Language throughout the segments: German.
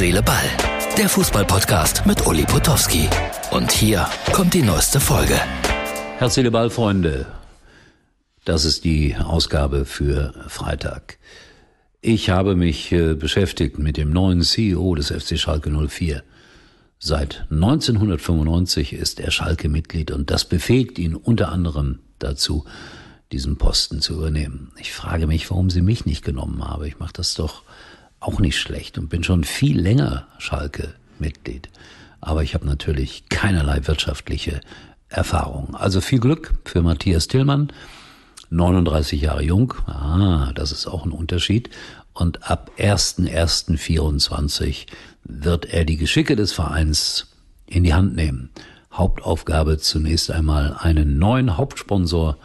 Seele, Ball. Der Fußballpodcast mit Uli Potowski. Und hier kommt die neueste Folge. Herz, Seele, Ball, Freunde. Das ist die Ausgabe für Freitag. Ich habe mich äh, beschäftigt mit dem neuen CEO des FC Schalke 04. Seit 1995 ist er Schalke-Mitglied und das befähigt ihn unter anderem dazu, diesen Posten zu übernehmen. Ich frage mich, warum sie mich nicht genommen haben. Ich mache das doch auch nicht schlecht und bin schon viel länger Schalke-Mitglied. Aber ich habe natürlich keinerlei wirtschaftliche Erfahrung. Also viel Glück für Matthias Tillmann 39 Jahre jung, ah, das ist auch ein Unterschied. Und ab 1.1.24 wird er die Geschicke des Vereins in die Hand nehmen. Hauptaufgabe zunächst einmal einen neuen Hauptsponsor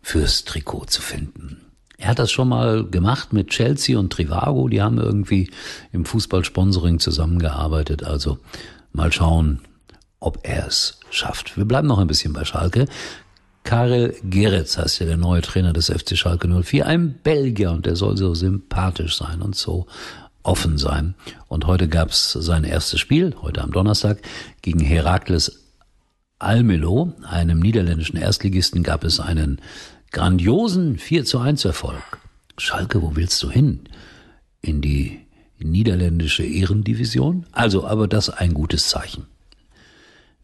fürs Trikot zu finden. Er hat das schon mal gemacht mit Chelsea und Trivago, die haben irgendwie im Fußballsponsoring zusammengearbeitet. Also mal schauen, ob er es schafft. Wir bleiben noch ein bisschen bei Schalke. Karel Geretz heißt ja der neue Trainer des FC Schalke 04, ein Belgier und der soll so sympathisch sein und so offen sein. Und heute gab's sein erstes Spiel, heute am Donnerstag, gegen Herakles Almelo, einem niederländischen Erstligisten, gab es einen grandiosen 4 zu 1 Erfolg. Schalke, wo willst du hin? In die niederländische Ehrendivision? Also, aber das ein gutes Zeichen.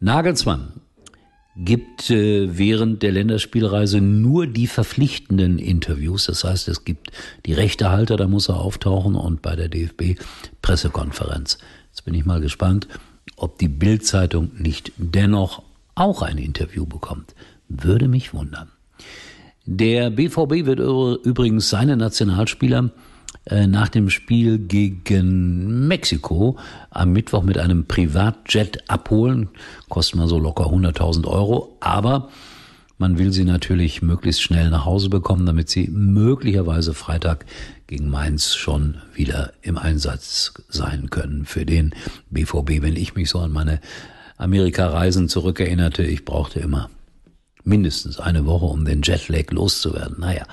Nagelsmann gibt äh, während der Länderspielreise nur die verpflichtenden Interviews. Das heißt, es gibt die Rechtehalter, da muss er auftauchen und bei der DFB Pressekonferenz. Jetzt bin ich mal gespannt, ob die Bildzeitung nicht dennoch auch ein Interview bekommt. Würde mich wundern. Der BVB wird übrigens seine Nationalspieler äh, nach dem Spiel gegen Mexiko am Mittwoch mit einem Privatjet abholen. Kostet mal so locker 100.000 Euro. Aber man will sie natürlich möglichst schnell nach Hause bekommen, damit sie möglicherweise Freitag gegen Mainz schon wieder im Einsatz sein können für den BVB. Wenn ich mich so an meine Amerika-Reisen zurückerinnerte, ich brauchte immer mindestens eine Woche, um den Jetlag loszuwerden. Naja,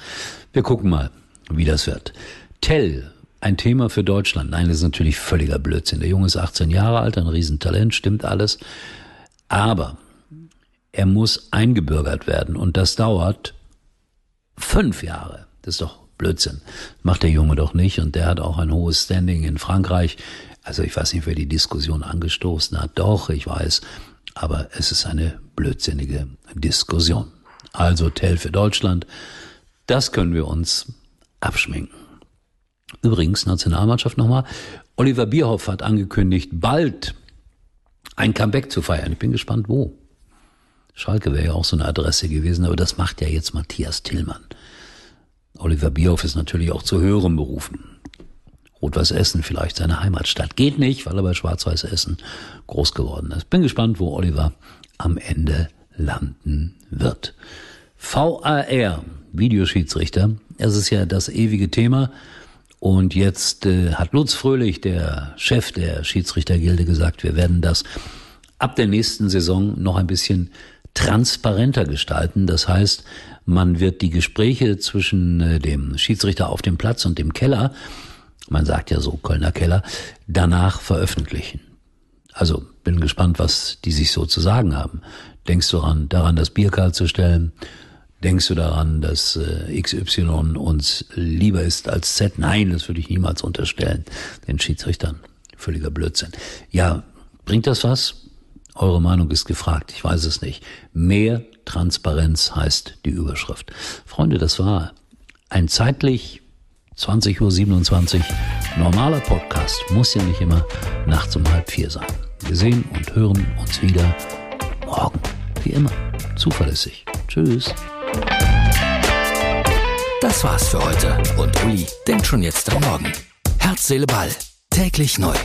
wir gucken mal, wie das wird. Tell, ein Thema für Deutschland. Nein, das ist natürlich völliger Blödsinn. Der Junge ist 18 Jahre alt, ein Riesentalent, stimmt alles. Aber er muss eingebürgert werden und das dauert fünf Jahre. Das ist doch Blödsinn. Macht der Junge doch nicht und der hat auch ein hohes Standing in Frankreich. Also ich weiß nicht, wer die Diskussion angestoßen hat. Doch, ich weiß. Aber es ist eine blödsinnige Diskussion. Also Tell für Deutschland. Das können wir uns abschminken. Übrigens, Nationalmannschaft nochmal. Oliver Bierhoff hat angekündigt, bald ein Comeback zu feiern. Ich bin gespannt, wo. Schalke wäre ja auch so eine Adresse gewesen, aber das macht ja jetzt Matthias Tillmann. Oliver Bierhoff ist natürlich auch zu höherem berufen. Rot-Weiß Essen vielleicht seine Heimatstadt. Geht nicht, weil er bei Schwarz-Weiß Essen groß geworden ist. Bin gespannt, wo Oliver am Ende landen wird. VAR, Videoschiedsrichter. Es ist ja das ewige Thema. Und jetzt äh, hat Lutz Fröhlich, der Chef der Schiedsrichtergilde, gesagt, wir werden das ab der nächsten Saison noch ein bisschen transparenter gestalten. Das heißt, man wird die Gespräche zwischen äh, dem Schiedsrichter auf dem Platz und dem Keller, man sagt ja so Kölner Keller, danach veröffentlichen. Also bin gespannt, was die sich so zu sagen haben. Denkst du daran, daran das Bier kalt zu stellen? Denkst du daran, dass äh, XY uns lieber ist als Z? Nein, das würde ich niemals unterstellen. Den Schiedsrichtern. Völliger Blödsinn. Ja, bringt das was? Eure Meinung ist gefragt. Ich weiß es nicht. Mehr Transparenz heißt die Überschrift. Freunde, das war ein zeitlich 20.27 Uhr normaler Podcast. Muss ja nicht immer nachts um halb vier sein. Wir sehen und hören uns wieder morgen. Wie immer. Zuverlässig. Tschüss. Das war's für heute und Uli denkt schon jetzt am Morgen. Herz, Seele, Ball. Täglich neu.